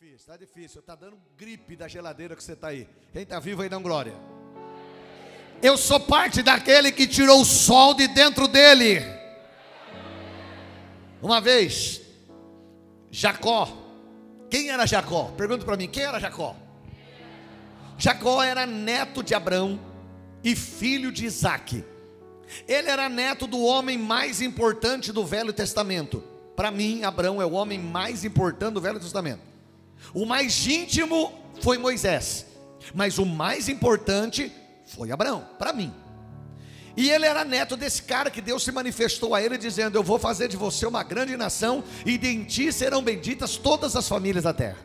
difícil, tá difícil. Tá dando gripe da geladeira que você tá aí. Quem tá vivo aí, dá glória. Eu sou parte daquele que tirou o sol de dentro dele. Uma vez, Jacó. Quem era Jacó? Pergunta para mim, quem era Jacó? Jacó era neto de Abraão e filho de Isaac. Ele era neto do homem mais importante do Velho Testamento. Para mim, Abraão é o homem mais importante do Velho Testamento. O mais íntimo foi Moisés, mas o mais importante foi Abraão, para mim. E ele era neto desse cara que Deus se manifestou a ele dizendo: Eu vou fazer de você uma grande nação, e de ti serão benditas todas as famílias da terra.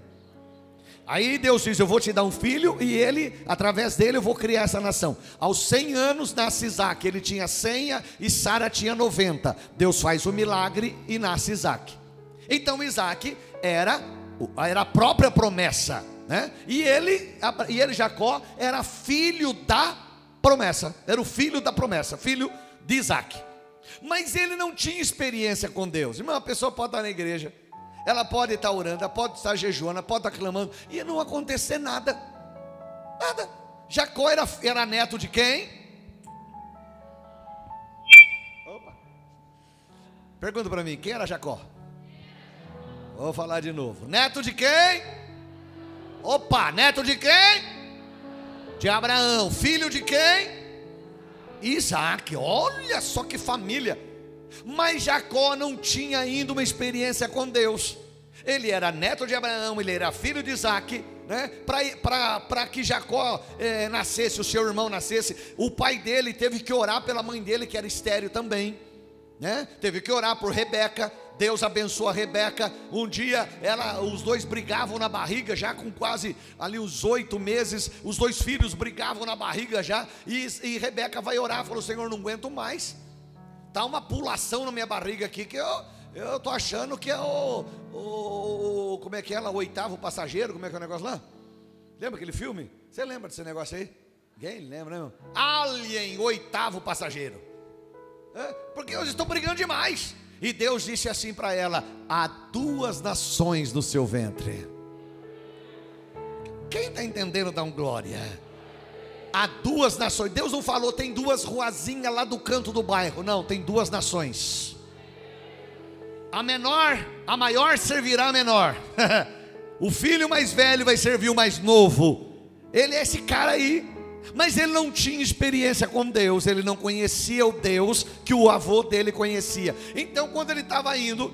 Aí Deus diz: Eu vou te dar um filho, e ele, através dele, eu vou criar essa nação. Aos 100 anos nasce Isaac, ele tinha 100 e Sara tinha 90. Deus faz o milagre e nasce Isaac. Então Isaac era, era a própria promessa, né? E ele, e ele, Jacó, era filho da promessa, era o filho da promessa, filho de Isaac. Mas ele não tinha experiência com Deus. Uma pessoa pode estar na igreja, ela pode estar orando, ela pode estar jejuando, pode estar clamando, e não acontecer nada. Nada. Jacó era, era neto de quem? Opa. Pergunta para mim, quem era Jacó? Vou falar de novo. Neto de quem? Opa, neto de quem? De Abraão. Filho de quem? Isaac. Olha só que família. Mas Jacó não tinha ainda uma experiência com Deus. Ele era neto de Abraão, ele era filho de Isaac. Né? Para que Jacó é, nascesse, o seu irmão nascesse, o pai dele teve que orar pela mãe dele, que era estéreo também. Né? Teve que orar por Rebeca. Deus abençoa a Rebeca. Um dia ela, os dois brigavam na barriga, já com quase ali uns oito meses. Os dois filhos brigavam na barriga já. E, e Rebeca vai orar, falou: Senhor, não aguento mais. Tá uma pulação na minha barriga aqui que eu eu tô achando que é o, o como é que é o oitavo passageiro, como é que é o negócio lá? Lembra aquele filme? Você lembra desse negócio aí? Ninguém lembra, né? Alien, oitavo passageiro. É? Porque eu estou brigando demais. E Deus disse assim para ela: há duas nações no seu ventre. Quem está entendendo dá um glória. Há duas nações. Deus não falou, tem duas ruazinhas lá do canto do bairro. Não, tem duas nações. A menor, a maior servirá a menor. o filho mais velho vai servir o mais novo. Ele é esse cara aí. Mas ele não tinha experiência com Deus, ele não conhecia o Deus que o avô dele conhecia. Então, quando ele estava indo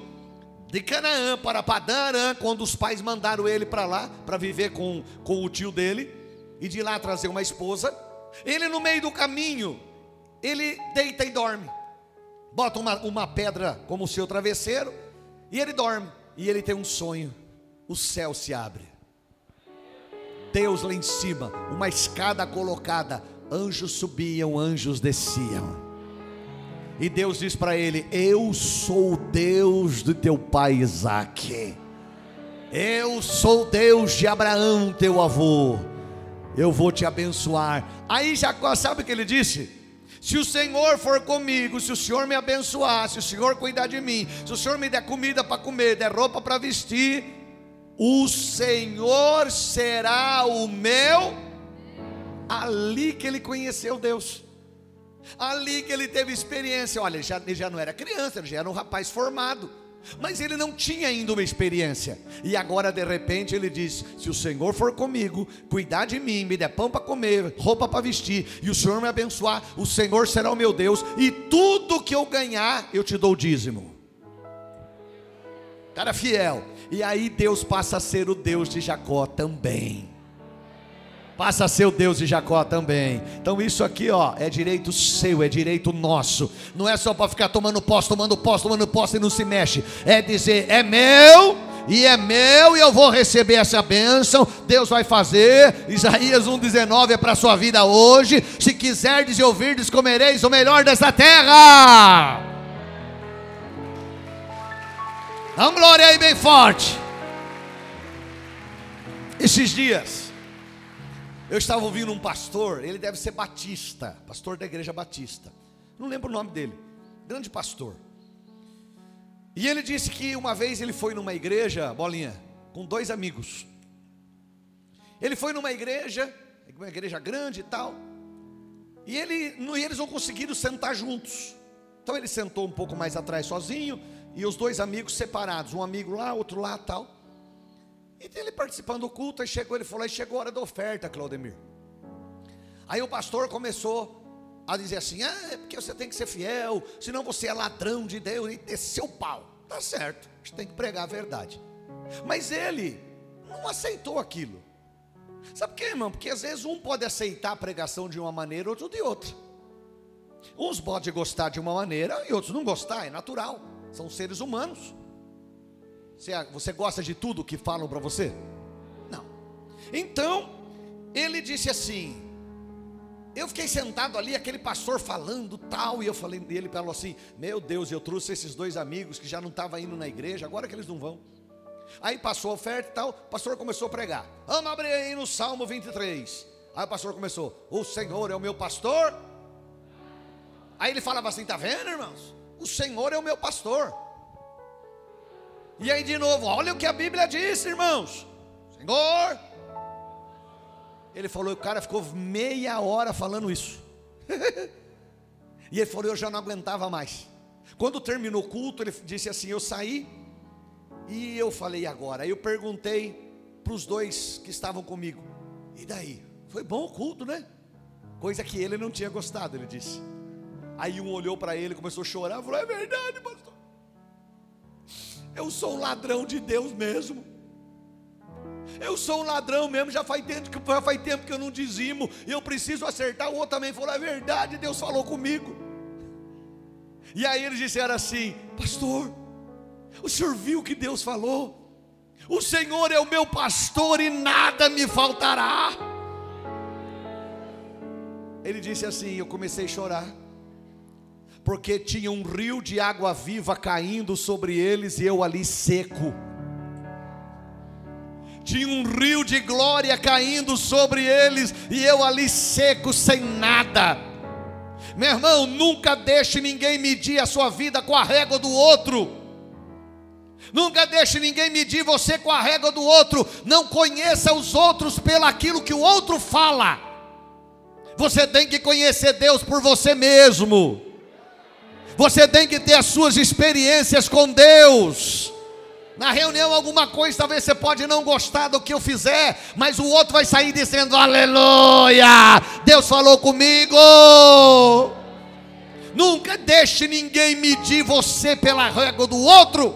de Canaã para Padarã, quando os pais mandaram ele para lá, para viver com, com o tio dele, e de lá trazer uma esposa, ele no meio do caminho, ele deita e dorme. Bota uma, uma pedra como seu travesseiro, e ele dorme, e ele tem um sonho: o céu se abre, Deus lá em cima, uma escada colocada, anjos subiam, anjos desciam. E Deus diz para ele: Eu sou o Deus do teu pai Isaac. Eu sou o Deus de Abraão, teu avô. Eu vou te abençoar. Aí Jacó, sabe o que ele disse? Se o Senhor for comigo, se o Senhor me abençoar, se o Senhor cuidar de mim, se o Senhor me der comida para comer, der roupa para vestir, o Senhor será o meu. Ali que ele conheceu Deus, ali que ele teve experiência. Olha, ele já, ele já não era criança, ele já era um rapaz formado mas ele não tinha ainda uma experiência. E agora de repente ele diz: Se o Senhor for comigo, cuidar de mim, me der pão para comer, roupa para vestir, e o Senhor me abençoar, o Senhor será o meu Deus, e tudo que eu ganhar, eu te dou dízimo. Cara fiel. E aí Deus passa a ser o Deus de Jacó também passa a ser o Deus de Jacó também. Então isso aqui, ó, é direito seu, é direito nosso. Não é só para ficar tomando posse, tomando posse, tomando posse e não se mexe. É dizer, é meu e é meu e eu vou receber essa bênção. Deus vai fazer. Isaías 1:19 é para sua vida hoje. Se quiserdes e ouvirdes, comereis o melhor dessa terra. Dá um glória aí bem forte. Esses dias eu estava ouvindo um pastor, ele deve ser batista, pastor da igreja batista. Não lembro o nome dele. Grande pastor. E ele disse que uma vez ele foi numa igreja, bolinha, com dois amigos. Ele foi numa igreja, uma igreja grande e tal, e ele, e eles não conseguiram sentar juntos. Então ele sentou um pouco mais atrás sozinho, e os dois amigos separados, um amigo lá, outro lá, tal. E ele participando do culto, aí chegou, ele falou, aí chegou a hora da oferta, Claudemir. Aí o pastor começou a dizer assim: ah, é porque você tem que ser fiel, senão você é ladrão de Deus e desceu o pau. Tá certo, a gente tem que pregar a verdade. Mas ele não aceitou aquilo. Sabe por quê, irmão? Porque às vezes um pode aceitar a pregação de uma maneira, outro de outra. Uns podem gostar de uma maneira e outros não gostar, é natural. São seres humanos. Você, você gosta de tudo que falam para você? Não. Então, ele disse assim: eu fiquei sentado ali, aquele pastor falando tal, e eu falei, e ele falou assim: Meu Deus, eu trouxe esses dois amigos que já não estavam indo na igreja, agora que eles não vão. Aí passou a oferta e tal, o pastor começou a pregar. Vamos abrir aí no Salmo 23. Aí o pastor começou: O Senhor é o meu pastor. Aí ele falava assim: Tá vendo, irmãos? O Senhor é o meu pastor. E aí de novo, olha o que a Bíblia diz, irmãos: Senhor ele falou, o cara ficou meia hora falando isso. e ele falou, eu já não aguentava mais. Quando terminou o culto, ele disse assim: Eu saí e eu falei agora. Eu perguntei para os dois que estavam comigo: E daí? Foi bom o culto, né? Coisa que ele não tinha gostado, ele disse. Aí um olhou para ele, começou a chorar, falou: É verdade, pastor. Eu sou um ladrão de Deus mesmo. Eu sou um ladrão mesmo, já faz tempo que, já faz tempo que eu não dizimo, e eu preciso acertar. O outro também falou: é verdade, Deus falou comigo. E aí eles disseram assim: Pastor, o senhor viu que Deus falou? O Senhor é o meu pastor e nada me faltará. Ele disse assim: Eu comecei a chorar, porque tinha um rio de água viva caindo sobre eles e eu ali seco tinha um rio de glória caindo sobre eles, e eu ali seco, sem nada. Meu irmão, nunca deixe ninguém medir a sua vida com a régua do outro. Nunca deixe ninguém medir você com a régua do outro. Não conheça os outros pelo aquilo que o outro fala. Você tem que conhecer Deus por você mesmo. Você tem que ter as suas experiências com Deus. Na reunião, alguma coisa, talvez você pode não gostar do que eu fizer, mas o outro vai sair dizendo: Aleluia! Deus falou comigo. Nunca deixe ninguém medir você pela régua do outro.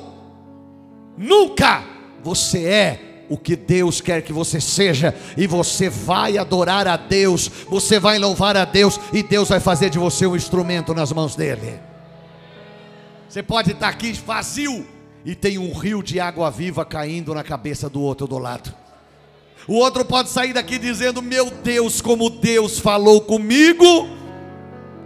Nunca. Você é o que Deus quer que você seja, e você vai adorar a Deus, você vai louvar a Deus, e Deus vai fazer de você um instrumento nas mãos dele. Você pode estar aqui vazio, e tem um rio de água viva caindo na cabeça do outro do lado. O outro pode sair daqui dizendo: Meu Deus, como Deus falou comigo.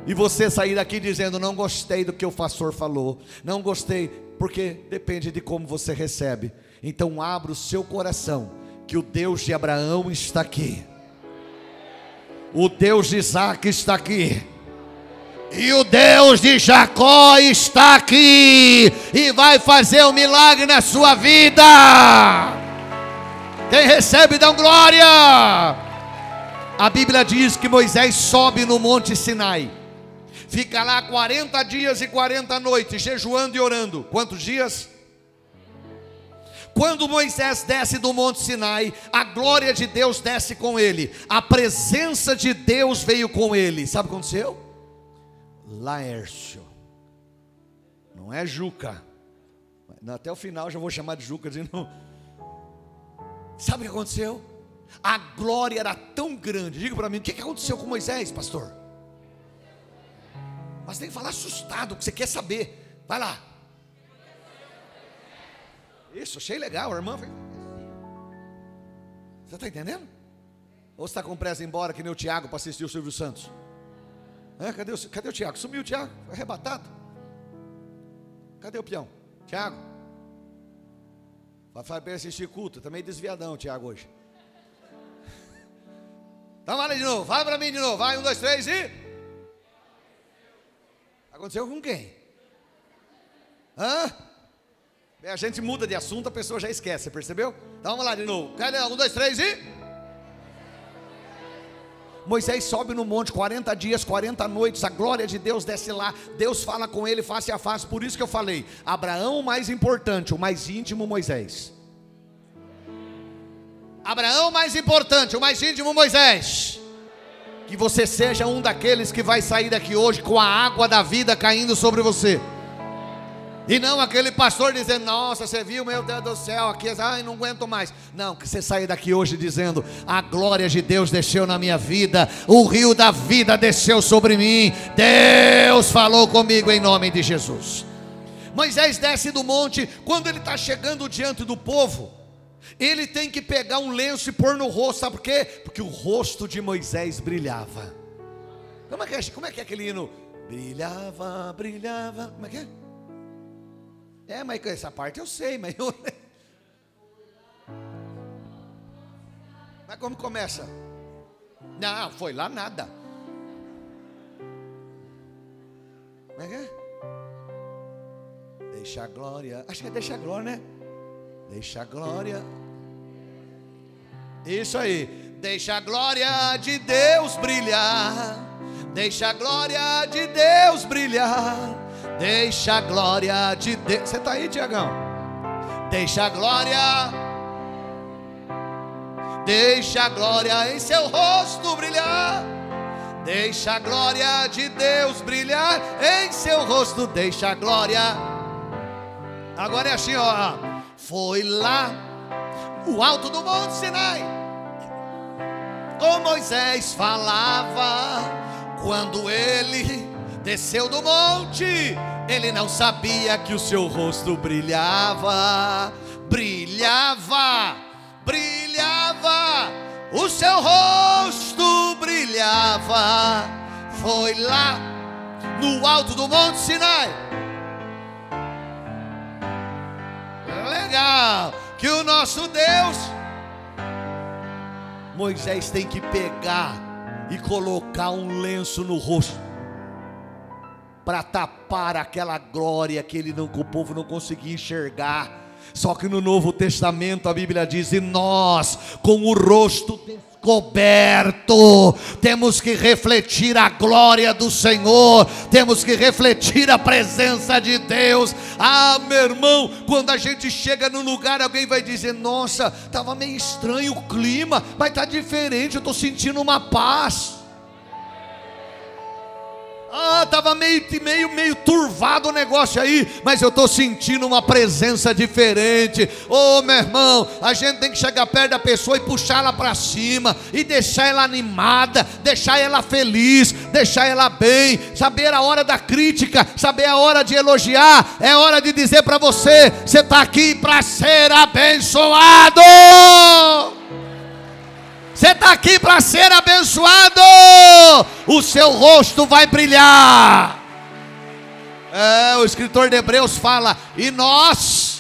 E você sair daqui dizendo: Não gostei do que o pastor falou. Não gostei, porque depende de como você recebe. Então, abra o seu coração, que o Deus de Abraão está aqui. O Deus de Isaac está aqui. E o Deus de Jacó está aqui e vai fazer um milagre na sua vida. Quem recebe, dá glória. A Bíblia diz que Moisés sobe no Monte Sinai, fica lá 40 dias e 40 noites, jejuando e orando. Quantos dias? Quando Moisés desce do Monte Sinai, a glória de Deus desce com ele, a presença de Deus veio com ele. Sabe o que aconteceu? Laércio. Não é Juca. Até o final já vou chamar de Juca de novo. Sabe o que aconteceu? A glória era tão grande. Diga para mim, o que aconteceu com Moisés, pastor? Mas tem que falar assustado, que você quer saber. Vai lá. Isso, achei legal, a irmã. Você está entendendo? Ou você está com pressa embora que nem o Tiago para assistir o Silvio Santos? É, cadê, o, cadê o Tiago? Sumiu o Tiago, foi arrebatado. Cadê o peão? Tiago. Vai para assistir culto, também desviadão, Tiago, hoje. Então vai lá de novo, vai para mim de novo, vai, um, dois, três e. Aconteceu com quem? Hã? A gente muda de assunto, a pessoa já esquece, percebeu? Então vamos lá de novo. Cadê? Um, dois, três e. Moisés sobe no monte 40 dias, 40 noites, a glória de Deus desce lá, Deus fala com ele face a face, por isso que eu falei: Abraão, o mais importante, o mais íntimo, Moisés. Abraão, mais importante, o mais íntimo, Moisés. Que você seja um daqueles que vai sair daqui hoje com a água da vida caindo sobre você. E não aquele pastor dizendo, nossa, você viu, meu Deus do céu, aqui, ai, não aguento mais. Não, que você saia daqui hoje dizendo, a glória de Deus desceu na minha vida, o rio da vida desceu sobre mim, Deus falou comigo em nome de Jesus. Moisés desce do monte, quando ele está chegando diante do povo, ele tem que pegar um lenço e pôr no rosto, sabe por quê? Porque o rosto de Moisés brilhava. Como é que é, como é, que é aquele hino? Brilhava, brilhava, como é que é? É, mas essa parte eu sei, mas eu. Mas como começa? Não, foi lá nada. Como é que é? Deixa a glória. Acho que é deixa a glória, né? Deixa a glória. Isso aí. Deixa a glória de Deus brilhar. Deixa a glória de Deus brilhar. Deixa a glória de Deus. Você está aí, Tiagão? Deixa a glória. Deixa a glória em seu rosto brilhar. Deixa a glória de Deus brilhar em seu rosto. Deixa a glória. Agora é assim, ó. Foi lá, o alto do Monte Sinai. O Moisés falava quando ele desceu do monte, ele não sabia que o seu rosto brilhava, brilhava, brilhava, o seu rosto brilhava. Foi lá no alto do Monte Sinai. Legal, que o nosso Deus, Moisés tem que pegar e colocar um lenço no rosto para tapar aquela glória que ele não, que o povo não conseguia enxergar. Só que no Novo Testamento a Bíblia diz: e nós, com o rosto descoberto, temos que refletir a glória do Senhor, temos que refletir a presença de Deus. Ah, meu irmão, quando a gente chega no lugar, alguém vai dizer: Nossa, estava meio estranho o clima, mas está diferente, eu estou sentindo uma paz. Ah, estava meio, meio, meio turvado o negócio aí, mas eu estou sentindo uma presença diferente. Oh, meu irmão, a gente tem que chegar perto da pessoa e puxá-la para cima, e deixar ela animada, deixar ela feliz, deixar ela bem, saber a hora da crítica, saber a hora de elogiar, é hora de dizer para você: você está aqui para ser abençoado. Você está aqui para ser abençoado. O seu rosto vai brilhar. É, o escritor de Hebreus fala: e nós,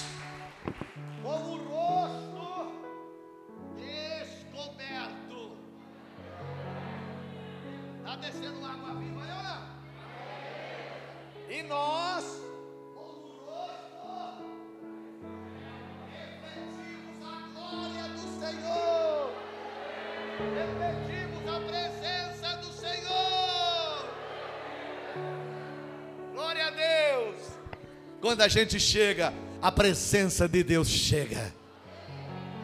Repetimos a presença do Senhor. Glória a Deus. Quando a gente chega, a presença de Deus chega.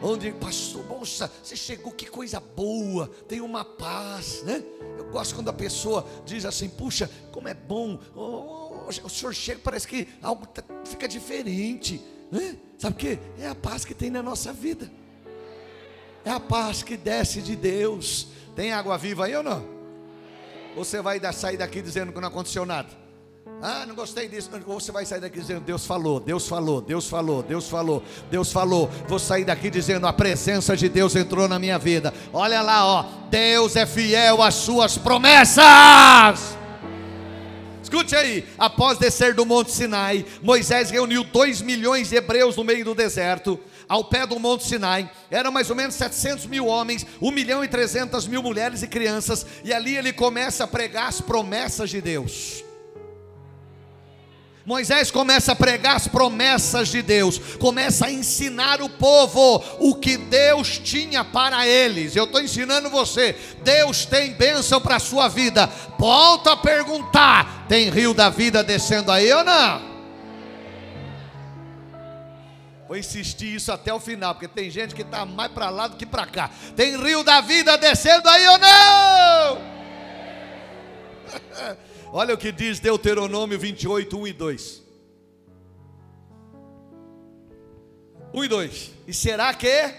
Onde, pastor, moça, você chegou, que coisa boa, tem uma paz, né? Eu gosto quando a pessoa diz assim, puxa, como é bom, oh, o senhor chega, parece que algo tá, fica diferente, né? Sabe o que? É a paz que tem na nossa vida. É a paz que desce de Deus. Tem água viva aí ou não? Ou você vai sair daqui dizendo que não aconteceu nada? Ah, não gostei disso. Ou você vai sair daqui dizendo: Deus falou, Deus falou, Deus falou, Deus falou, Deus falou. Vou sair daqui dizendo: A presença de Deus entrou na minha vida. Olha lá, ó. Deus é fiel às suas promessas. Escute aí, após descer do Monte Sinai, Moisés reuniu dois milhões de hebreus no meio do deserto ao pé do Monte Sinai, eram mais ou menos 700 mil homens, 1 milhão e 300 mil mulheres e crianças, e ali ele começa a pregar as promessas de Deus. Moisés começa a pregar as promessas de Deus, começa a ensinar o povo o que Deus tinha para eles. Eu estou ensinando você, Deus tem bênção para a sua vida. Volta a perguntar: tem rio da vida descendo aí ou não? Vou insistir isso até o final, porque tem gente que está mais para lá do que para cá. Tem rio da vida descendo aí ou não? Olha o que diz Deuteronômio 28, 1 e 2. 1 e 2. E será que?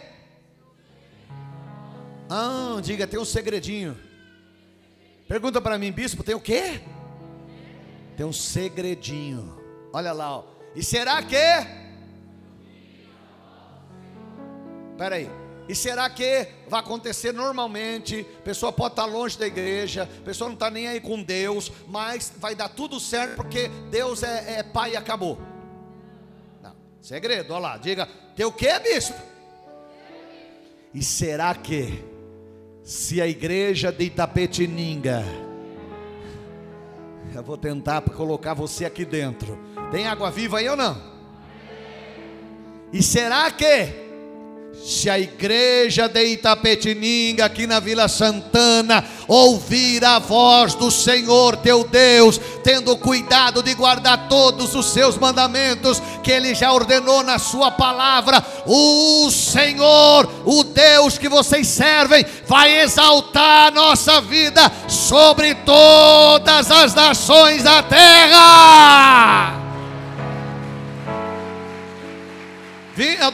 Ah, diga, tem um segredinho. Pergunta para mim, bispo, tem o quê? Tem um segredinho. Olha lá, ó. E será que? Espera aí. E será que vai acontecer normalmente? Pessoa pode estar longe da igreja, pessoa não está nem aí com Deus, mas vai dar tudo certo porque Deus é, é pai e acabou. Não, segredo, olha lá, diga, tem o que, bispo? E será que, se a igreja de Itapetininga, eu vou tentar colocar você aqui dentro, tem água viva aí ou não? E será que, se a igreja de Itapetininga, aqui na Vila Santana, ouvir a voz do Senhor teu Deus, tendo cuidado de guardar todos os seus mandamentos que Ele já ordenou na Sua palavra, o Senhor, o Deus que vocês servem, vai exaltar a nossa vida sobre todas as nações da terra.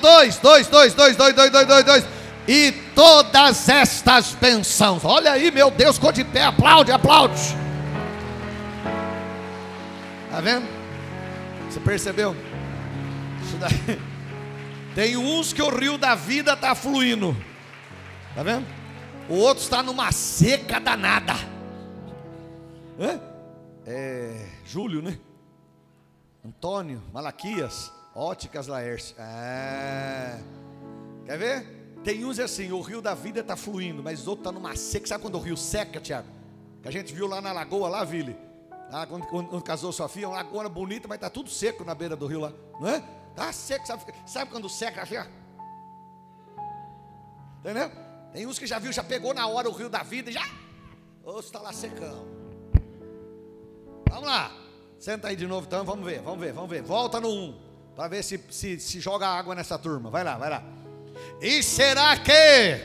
Dois, dois, dois, dois, dois, dois, dois, dois, dois. E todas estas bênçãos. Olha aí, meu Deus, ficou de pé. Aplaude, aplaude. Está vendo? Você percebeu? Isso daí. Tem uns que o rio da vida está fluindo. Está vendo? O outro está numa seca danada. É? é Júlio, né? Antônio, Malaquias. Óticas Laércio. É. Quer ver? Tem uns assim, o rio da vida está fluindo, mas outro está numa seca. Sabe quando o rio seca, Tiago? Que a gente viu lá na lagoa, lá, Vili. Lá quando, quando, casou sua filha, uma lagoa bonita, mas está tudo seco na beira do rio lá. Não é? Está seco, sabe, sabe quando seca assim? Entendeu? Tem uns que já viu, já pegou na hora o rio da vida e já. Ou está lá secão. Vamos lá. Senta aí de novo então, vamos ver, vamos ver, vamos ver. Volta no 1 para ver se, se, se joga água nessa turma. Vai lá, vai lá. E será que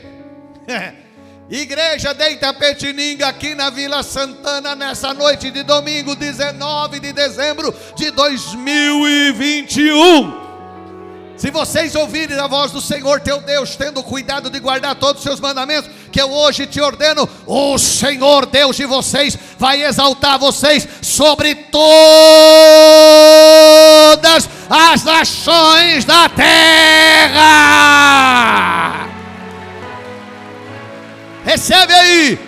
Igreja de Itapetininga aqui na Vila Santana nessa noite de domingo 19 de dezembro de 2021 se vocês ouvirem a voz do Senhor teu Deus, tendo cuidado de guardar todos os seus mandamentos, que eu hoje te ordeno, o Senhor Deus de vocês vai exaltar vocês sobre todas as nações da terra. Recebe aí,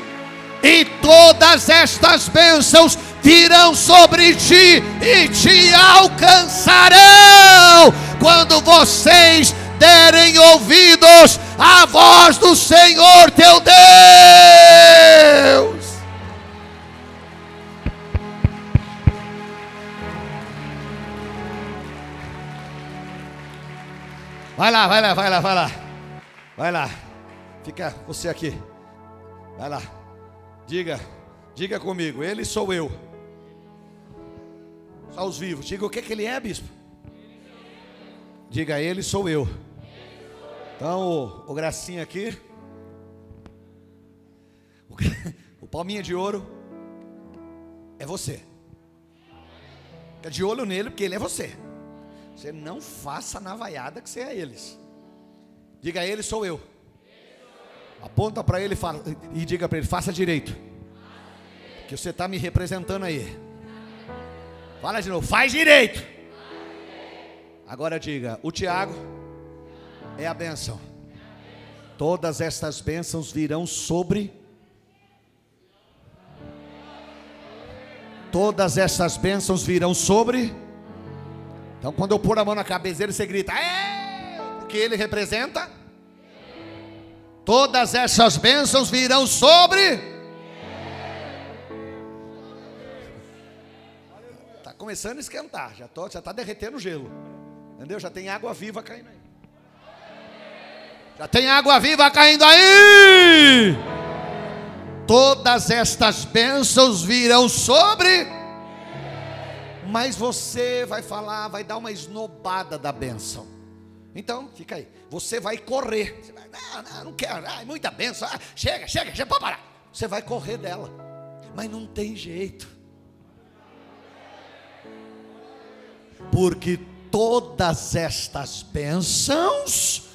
e todas estas bênçãos virão sobre ti e te alcançarão quando vocês derem ouvidos à voz do Senhor teu Deus. Vai lá, vai lá, vai lá, vai lá. Vai lá. Fica você aqui. Vai lá. Diga, diga comigo, ele sou eu. Só os vivos. Diga o que, que ele é, bispo. Diga, ele sou eu. Então, o, o gracinha aqui. O, o palminha de ouro é você. Fica de olho nele, porque ele é você. Você não faça navaiada que você é eles. Diga a ele, sou eu. Aponta para ele e diga para ele, faça direito. Que você está me representando aí. Fala de novo, faz direito. Agora diga: o Tiago é a benção. Todas estas bênçãos virão sobre. Todas essas bênçãos virão sobre. Então, quando eu pôr a mão na cabeça dele, você grita: É! Porque ele representa. Todas essas bênçãos virão sobre começando a esquentar, já tô, já está derretendo o gelo. Entendeu? Já tem água viva caindo aí. Já tem água viva caindo aí. Todas estas bênçãos virão sobre. Mas você vai falar, vai dar uma esnobada da bênção. Então, fica aí. Você vai correr. Você vai, não, não, não quero. Ah, muita bênção. Ah, chega, chega, chega, pode parar. Você vai correr dela. Mas não tem jeito. Porque todas estas bênçãos,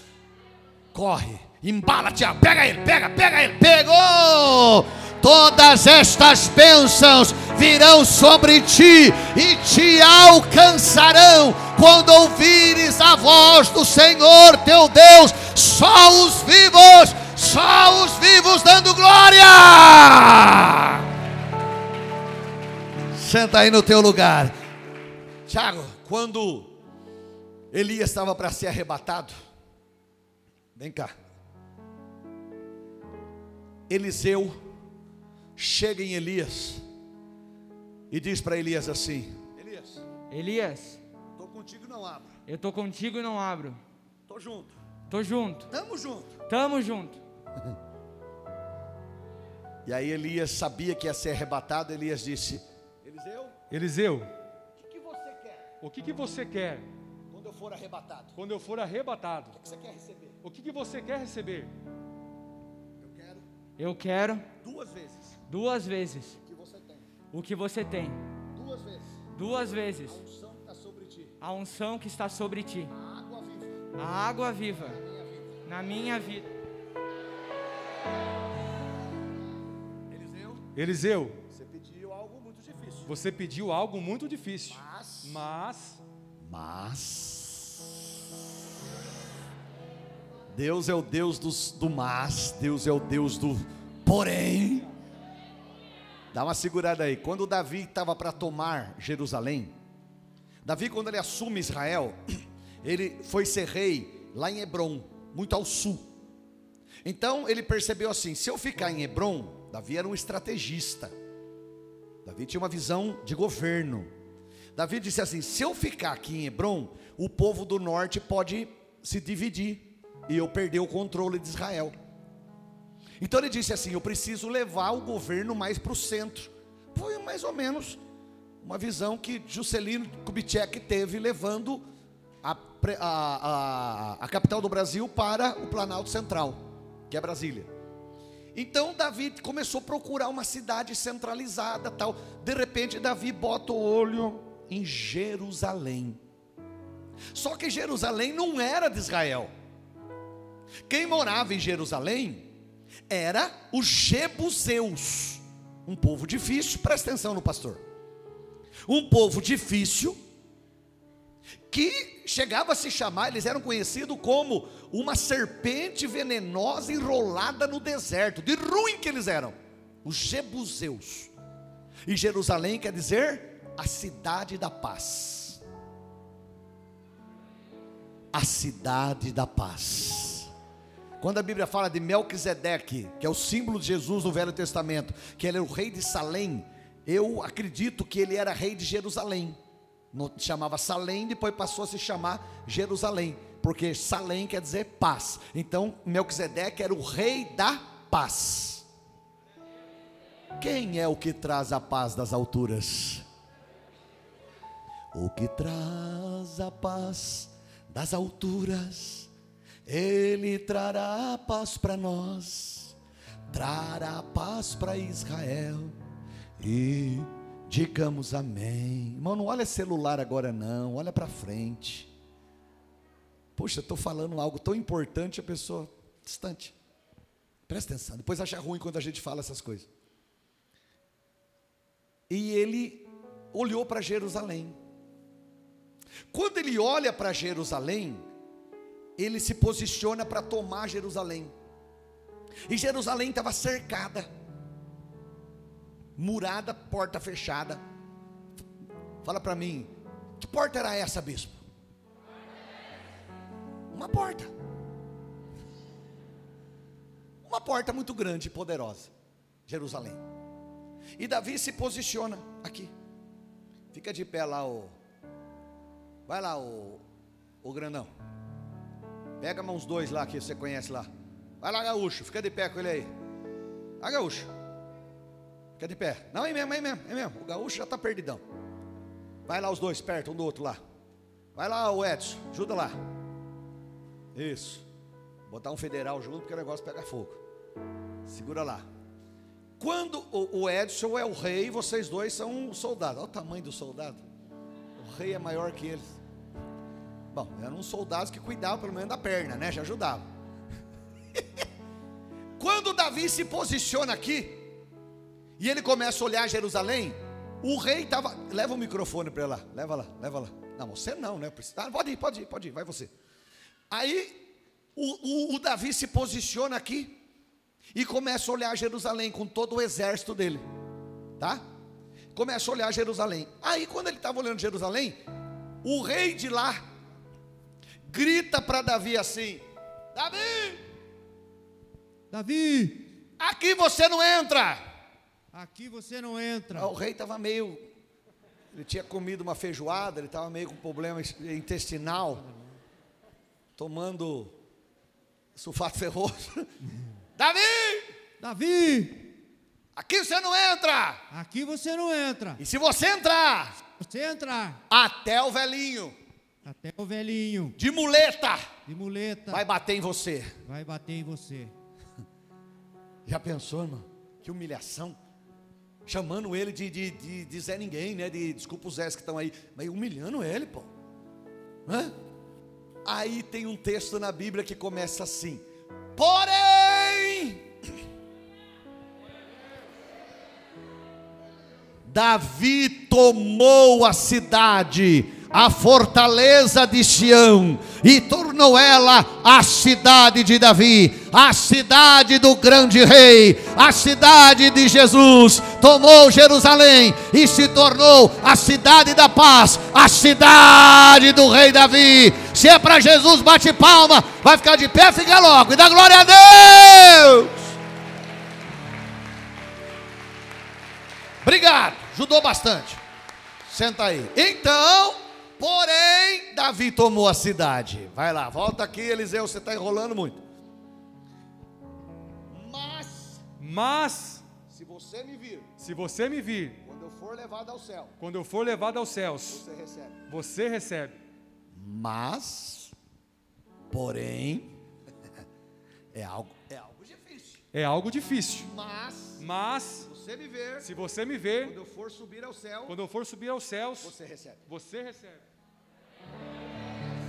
corre, embala, Tiago, pega ele, pega, pega ele, pegou! Todas estas bênçãos virão sobre ti e te alcançarão quando ouvires a voz do Senhor teu Deus. Só os vivos, só os vivos dando glória. Senta aí no teu lugar. Tiago, quando Elias estava para ser arrebatado, vem cá. Eliseu chega em Elias e diz para Elias assim: Elias, Elias, estou contigo e não abro. eu tô contigo e não abro. Tô junto. Tô junto. Tamo junto. Tamo junto. E aí Elias sabia que ia ser arrebatado. Elias disse: Eliseu, Eliseu, o que, que você quer o que, que você quer quando eu for arrebatado? quando eu for arrebatado? O que você quer receber? O que, que você quer receber? Eu quero duas vezes duas vezes o que você tem. o que você tem. Duas vezes. Duas vezes A unção está sobre ti. a unção que está sobre ti. A água viva. A água viva Minha vida. na minha vida. Eliseu, Eliseu, você pediu algo muito difícil. você pediu algo muito difícil, Mas. mas Mas. Deus é o Deus dos, do mas, Deus é o Deus do porém. Dá uma segurada aí. Quando Davi estava para tomar Jerusalém, Davi, quando ele assume Israel, ele foi ser rei lá em Hebron, muito ao sul. Então ele percebeu assim: se eu ficar em Hebron, Davi era um estrategista. Davi tinha uma visão de governo. Davi disse assim: se eu ficar aqui em Hebron, o povo do norte pode se dividir e eu perder o controle de Israel. Então ele disse assim: eu preciso levar o governo mais para o centro. Foi mais ou menos uma visão que Juscelino Kubitschek teve levando a, a, a, a capital do Brasil para o Planalto Central, que é Brasília. Então Davi começou a procurar uma cidade centralizada, tal. De repente Davi bota o olho em Jerusalém. Só que Jerusalém não era de Israel. Quem morava em Jerusalém era os Jebuseus, um povo difícil, presta atenção no pastor. Um povo difícil que chegava a se chamar, eles eram conhecidos como uma serpente venenosa enrolada no deserto, de ruim que eles eram, os Jebuseus. E Jerusalém quer dizer a cidade da paz. A cidade da paz. Quando a Bíblia fala de Melquisedeque, que é o símbolo de Jesus no Velho Testamento, que ele é o rei de Salém, eu acredito que ele era rei de Jerusalém. Chamava Salém, depois passou a se chamar Jerusalém, porque Salém quer dizer paz. Então Melquisedeque era o rei da paz. Quem é o que traz a paz das alturas? O que traz a paz das alturas, Ele trará paz para nós, trará paz para Israel. E digamos amém. Irmão, não olha celular agora, não, olha para frente. Puxa, estou falando algo tão importante, a pessoa distante. Presta atenção, depois acha ruim quando a gente fala essas coisas. E ele olhou para Jerusalém. Quando ele olha para Jerusalém, ele se posiciona para tomar Jerusalém. E Jerusalém estava cercada, murada, porta fechada. Fala para mim, que porta era essa, bispo? Uma porta. Uma porta muito grande e poderosa. Jerusalém. E Davi se posiciona aqui. Fica de pé lá, o. Vai lá, o. O grandão. Pega uns dois lá que você conhece lá. Vai lá, gaúcho. Fica de pé com ele aí. Ah, gaúcho. Fica de pé. Não, é mesmo, é mesmo, é mesmo. O gaúcho já está perdidão. Vai lá os dois perto um do outro lá. Vai lá, o Edson. Ajuda lá. Isso. Botar um federal junto porque o negócio pega fogo. Segura lá. Quando o, o Edson é o rei, vocês dois são soldados. Olha o tamanho do soldado. O rei é maior que eles. Bom, eram uns soldados que cuidavam pelo menos da perna, né? Já ajudavam. Quando Davi se posiciona aqui, e ele começa a olhar Jerusalém, o rei estava. Leva o microfone para lá, leva lá, leva lá. Não, você não, né? Ah, pode ir, pode ir, pode ir, vai você. Aí o, o, o Davi se posiciona aqui e começa a olhar Jerusalém com todo o exército dele, tá? Começa a olhar Jerusalém. Aí quando ele estava olhando Jerusalém, o rei de lá grita para Davi assim: Davi, Davi, aqui você não entra. aqui você não entra. O rei estava meio. Ele tinha comido uma feijoada, ele estava meio com problema intestinal, tomando sulfato ferroso. Davi, Davi, aqui você não entra. aqui você não entra. E se você entrar, Você entrar até o velhinho até o velhinho de muleta de muleta vai bater em você. vai bater em você. Já pensou, irmão? Que humilhação. Chamando ele de, de, de, de Zé Ninguém, né? De, desculpa os Zés que estão aí. Mas humilhando ele, pô. Hã? Aí tem um texto na Bíblia que começa assim: Porém, Davi tomou a cidade, a fortaleza de Sião, e tornou ela a cidade de Davi, a cidade do grande rei, a cidade de Jesus. Tomou Jerusalém e se tornou a cidade da paz, a cidade do rei Davi. Se é para Jesus, bate palma, vai ficar de pé, fica logo, e dá glória a Deus. Obrigado, ajudou bastante. Senta aí. Então, porém, Davi tomou a cidade. Vai lá, volta aqui, Eliseu, você está enrolando muito. Mas, Mas, se você me vir, se você me vir, quando eu for levado ao céu, quando eu for levado aos céus, você recebe. você recebe. Mas, porém, é algo, é algo difícil. É algo difícil. Mas, Mas, se você me ver, se você me quando ver, eu for subir ao céu, quando eu for subir aos céus, você recebe. você recebe.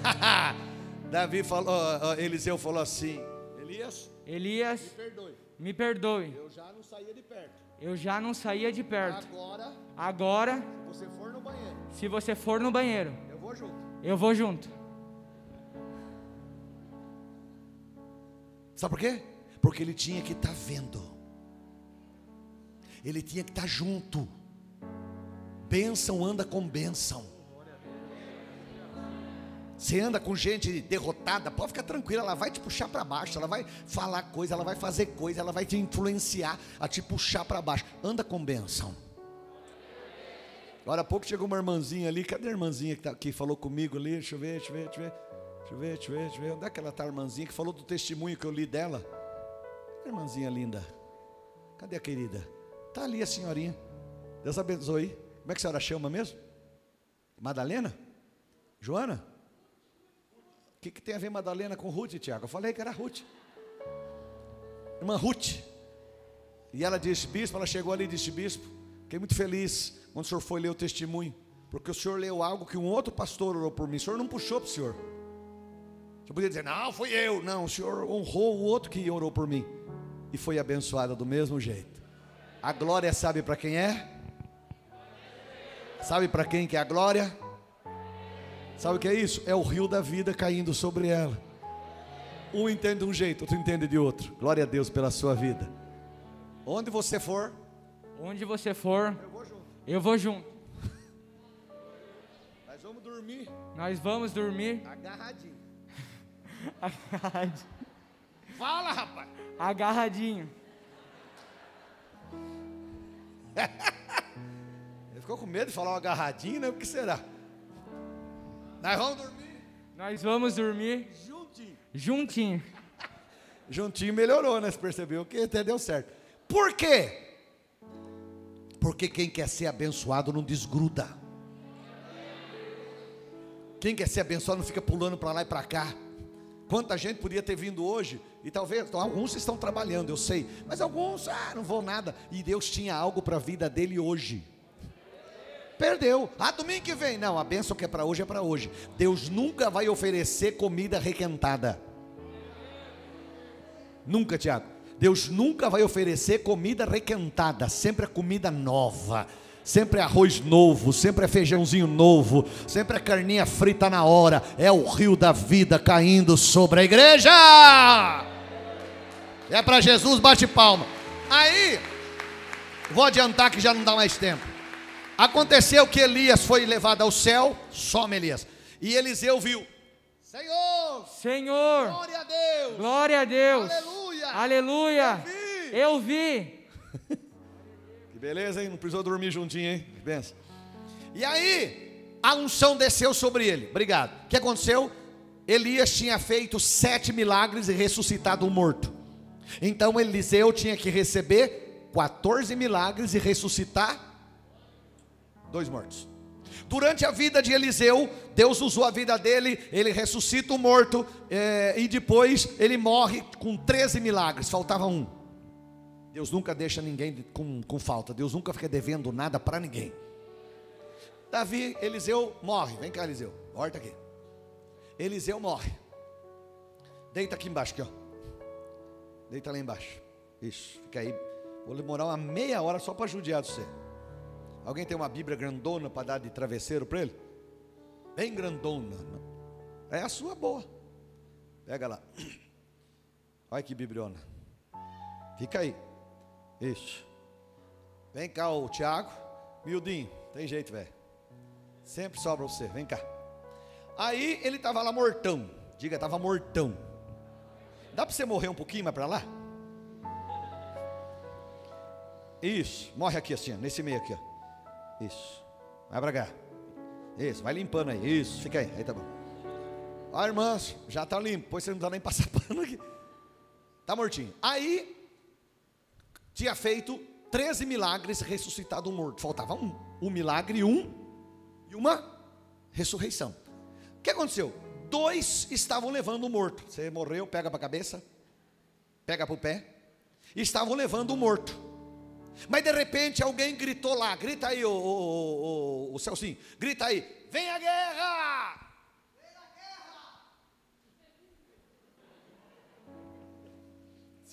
Davi falou, ó, ó, Eliseu falou assim: Elias, Elias, perdoe. me perdoe. Eu já não saía de perto. Eu já não saía de perto. Agora, Agora, se você for no banheiro, se você for no banheiro, eu vou junto. eu vou junto. Sabe por quê? Porque ele tinha que estar vendo. Ele tinha que estar junto. Bênção anda com bênção. Você anda com gente derrotada, pode ficar tranquila, ela vai te puxar para baixo, ela vai falar coisa, ela vai fazer coisa, ela vai te influenciar a te puxar para baixo. Anda com bênção. Agora há pouco chegou uma irmãzinha ali, cadê a irmãzinha que, tá, que falou comigo ali? Deixa eu ver, deixa eu ver, deixa eu ver. Deixa eu ver, deixa eu ver, deixa eu ver. Onde é que ela está, irmãzinha, que falou do testemunho que eu li dela? Irmãzinha linda. Cadê a querida? Está ali a senhorinha. Deus abençoe. Como é que a senhora chama mesmo? Madalena? Joana? O que, que tem a ver Madalena com Ruth, Tiago? Eu falei que era Ruth. Irmã Ruth. E ela disse, bispo, ela chegou ali e disse, bispo, fiquei muito feliz quando o senhor foi ler o testemunho, porque o senhor leu algo que um outro pastor orou por mim. O senhor não puxou para o senhor. Você podia dizer, não, fui eu. Não, o senhor honrou o outro que orou por mim. E foi abençoada do mesmo jeito. A glória sabe para quem é? Sabe para quem que é a glória? Sabe o que é isso? É o rio da vida caindo sobre ela. Um entende de um jeito, outro entende de outro. Glória a Deus pela sua vida. Onde você for, Onde você for, eu vou junto. eu vou junto. Nós vamos dormir Nós vamos dormir agarradinho. agarradinho. Fala, rapaz. agarradinho. Ele ficou com medo de falar uma agarradinha, né? O que será? Nós vamos dormir Nós vamos dormir juntinho. juntinho. Juntinho melhorou, né? Você percebeu que até deu certo. Por quê? Porque quem quer ser abençoado não desgruda. Quem quer ser abençoado não fica pulando para lá e para cá. Quanta gente podia ter vindo hoje, e talvez, então, alguns estão trabalhando, eu sei, mas alguns, ah, não vou nada. E Deus tinha algo para a vida dele hoje. Perdeu. Ah, domingo que vem. Não, a bênção que é para hoje é para hoje. Deus nunca vai oferecer comida requentada. Nunca, Tiago. Deus nunca vai oferecer comida requentada, sempre é comida nova. Sempre é arroz novo, sempre é feijãozinho novo, sempre é carninha frita na hora. É o rio da vida caindo sobre a igreja. É para Jesus, bate palma. Aí, vou adiantar que já não dá mais tempo. Aconteceu que Elias foi levado ao céu, some Elias. E Eliseu viu: Senhor, Senhor, glória a Deus. glória a Deus. Aleluia. Aleluia. Eu Eu vi. Que beleza, hein? Não precisou dormir juntinho, hein? Que benção. E aí, a unção desceu sobre ele. Obrigado. O que aconteceu? Elias tinha feito sete milagres e ressuscitado um morto. Então Eliseu tinha que receber 14 milagres e ressuscitar dois mortos. Durante a vida de Eliseu, Deus usou a vida dele, ele ressuscita o morto, eh, e depois ele morre com 13 milagres, faltava um. Deus nunca deixa ninguém com, com falta, Deus nunca fica devendo nada para ninguém. Davi, Eliseu morre, vem cá, Eliseu, volta aqui. Eliseu morre, deita aqui embaixo, aqui, ó. Deita lá embaixo, isso, fica aí. Vou demorar uma meia hora só para judiar você. Alguém tem uma Bíblia grandona para dar de travesseiro para ele? Bem grandona. É a sua boa. Pega lá. Olha que bibliona. Fica aí. Isso. Vem cá, o Tiago. Miudinho. Tem jeito, velho. Sempre sobra você. Vem cá. Aí ele estava lá mortão. Diga, estava mortão. Dá para você morrer um pouquinho mais para lá? Isso. Morre aqui assim, nesse meio aqui, ó. Isso. Vai pra cá. Isso, vai limpando aí. Isso, fica aí. Aí tá bom. Ó, irmãs, já tá limpo. Depois você não dá nem passar pano aqui. Tá mortinho. Aí, tinha feito 13 milagres, ressuscitado um morto. Faltava um. Um milagre, um. E uma ressurreição. O que aconteceu? Dois estavam levando o morto. Você morreu, pega para a cabeça, pega para o pé. Estavam levando o morto. Mas de repente alguém gritou lá, grita aí, o, o, o, o Celcinho, grita aí, vem a guerra! Vem a guerra!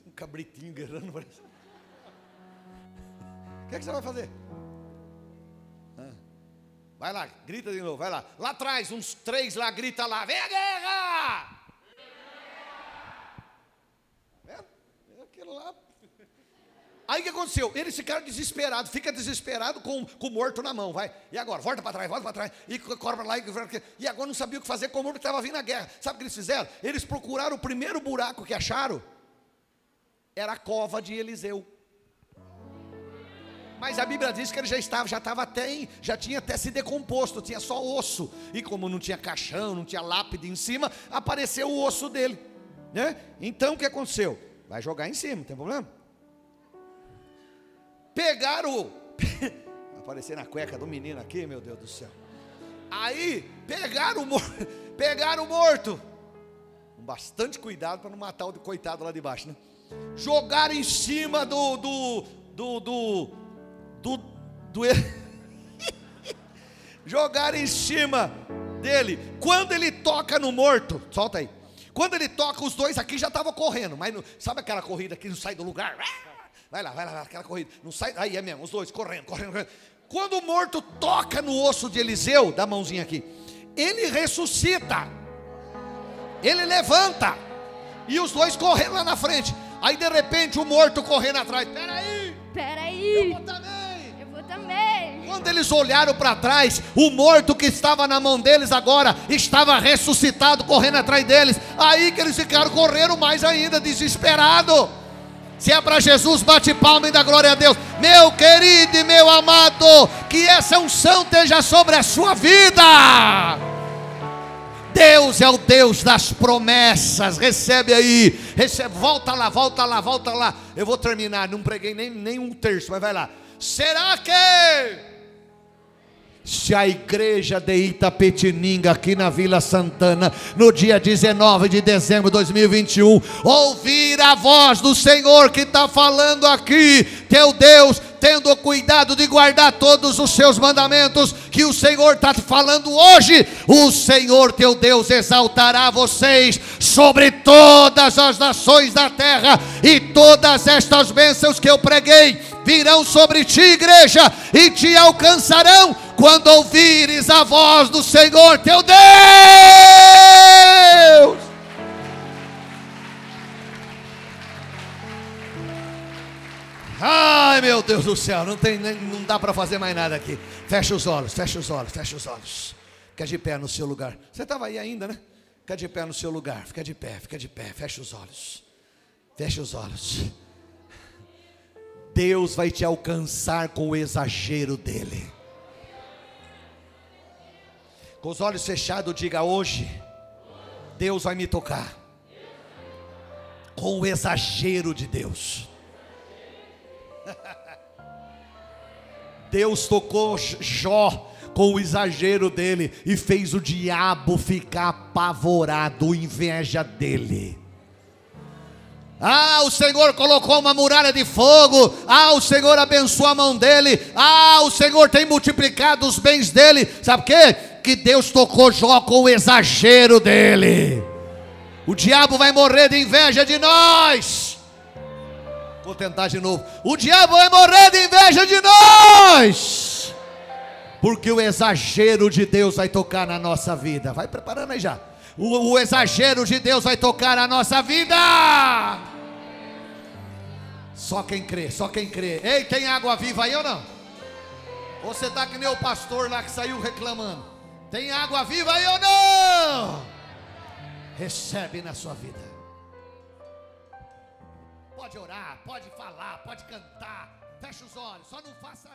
Um cabritinho guerrando, parece. O que, é que você vai fazer? Vai lá, grita de novo, vai lá. Lá atrás, uns três lá, grita lá, vem a guerra! Vendo? É aquilo lá. Aí o que aconteceu? Eles ficaram desesperados, fica desesperado com, com o morto na mão, vai. E agora? Volta para trás, volta para trás, e corre lá, e, e agora não sabia o que fazer com o que estava vindo a guerra. Sabe o que eles fizeram? Eles procuraram o primeiro buraco que acharam, era a cova de Eliseu. Mas a Bíblia diz que ele já estava, já estava até em, já tinha até se decomposto, tinha só osso. E como não tinha caixão, não tinha lápide em cima, apareceu o osso dele, né? Então o que aconteceu? Vai jogar em cima, tem problema? Pegaram aparecer na cueca do menino aqui, meu Deus do céu. Aí pegaram o morto, pegaram o morto. Com bastante cuidado para não matar o coitado lá de baixo, né? Jogaram em cima do do do do, do, do jogaram em cima dele. Quando ele toca no morto, solta aí. Quando ele toca, os dois aqui já estavam correndo, mas não, sabe aquela corrida que não sai do lugar? Vai lá, vai lá, aquela corrida. Não sai, aí é mesmo, os dois correndo, correndo, correndo. Quando o morto toca no osso de Eliseu, dá a mãozinha aqui, ele ressuscita, ele levanta, e os dois correndo lá na frente. Aí de repente o morto correndo atrás. Peraí, Peraí, eu vou também. eu vou também. Quando eles olharam para trás, o morto que estava na mão deles agora estava ressuscitado, correndo atrás deles. Aí que eles ficaram correndo mais ainda, desesperado. Se é para Jesus, bate palma e dá glória a Deus. Meu querido e meu amado, que essa unção esteja sobre a sua vida. Deus é o Deus das promessas. Recebe aí. Recebe. Volta lá, volta lá, volta lá. Eu vou terminar. Não preguei nem, nem um terço, mas vai lá. Será que se a igreja de Itapetininga, aqui na Vila Santana, no dia 19 de dezembro de 2021, ouvir a voz do Senhor que está falando aqui, teu Deus, tendo cuidado de guardar todos os seus mandamentos, que o Senhor está falando hoje, o Senhor teu Deus exaltará vocês sobre todas as nações da terra, e todas estas bênçãos que eu preguei virão sobre ti, igreja, e te alcançarão quando ouvires a voz do Senhor teu Deus. Ai meu Deus do céu, não, tem, não dá para fazer mais nada aqui. Fecha os olhos, fecha os olhos, fecha os olhos. Fica de pé no seu lugar. Você estava aí ainda, né? Fica de pé no seu lugar, fica de pé, fica de pé, fecha os olhos. Fecha os olhos. Deus vai te alcançar com o exagero dele. Com os olhos fechados, diga hoje: Deus vai me tocar. Com o exagero de Deus. Deus tocou Jó com o exagero dele e fez o diabo ficar apavorado, inveja dele. Ah, o Senhor colocou uma muralha de fogo. Ah, o Senhor abençoou a mão dele. Ah, o Senhor tem multiplicado os bens dele. Sabe o quê? Que Deus tocou Jó com o exagero dele. O diabo vai morrer de inveja de nós. Vou tentar de novo. O diabo vai morrer de inveja de nós. Porque o exagero de Deus vai tocar na nossa vida. Vai preparando aí já. O, o exagero de Deus vai tocar na nossa vida. Só quem crê, só quem crê. Ei, tem água viva aí ou não? Você está que nem o pastor lá que saiu reclamando. Tem água viva aí ou não? Recebe na sua vida. Pode orar, pode falar, pode cantar. Fecha os olhos, só não faça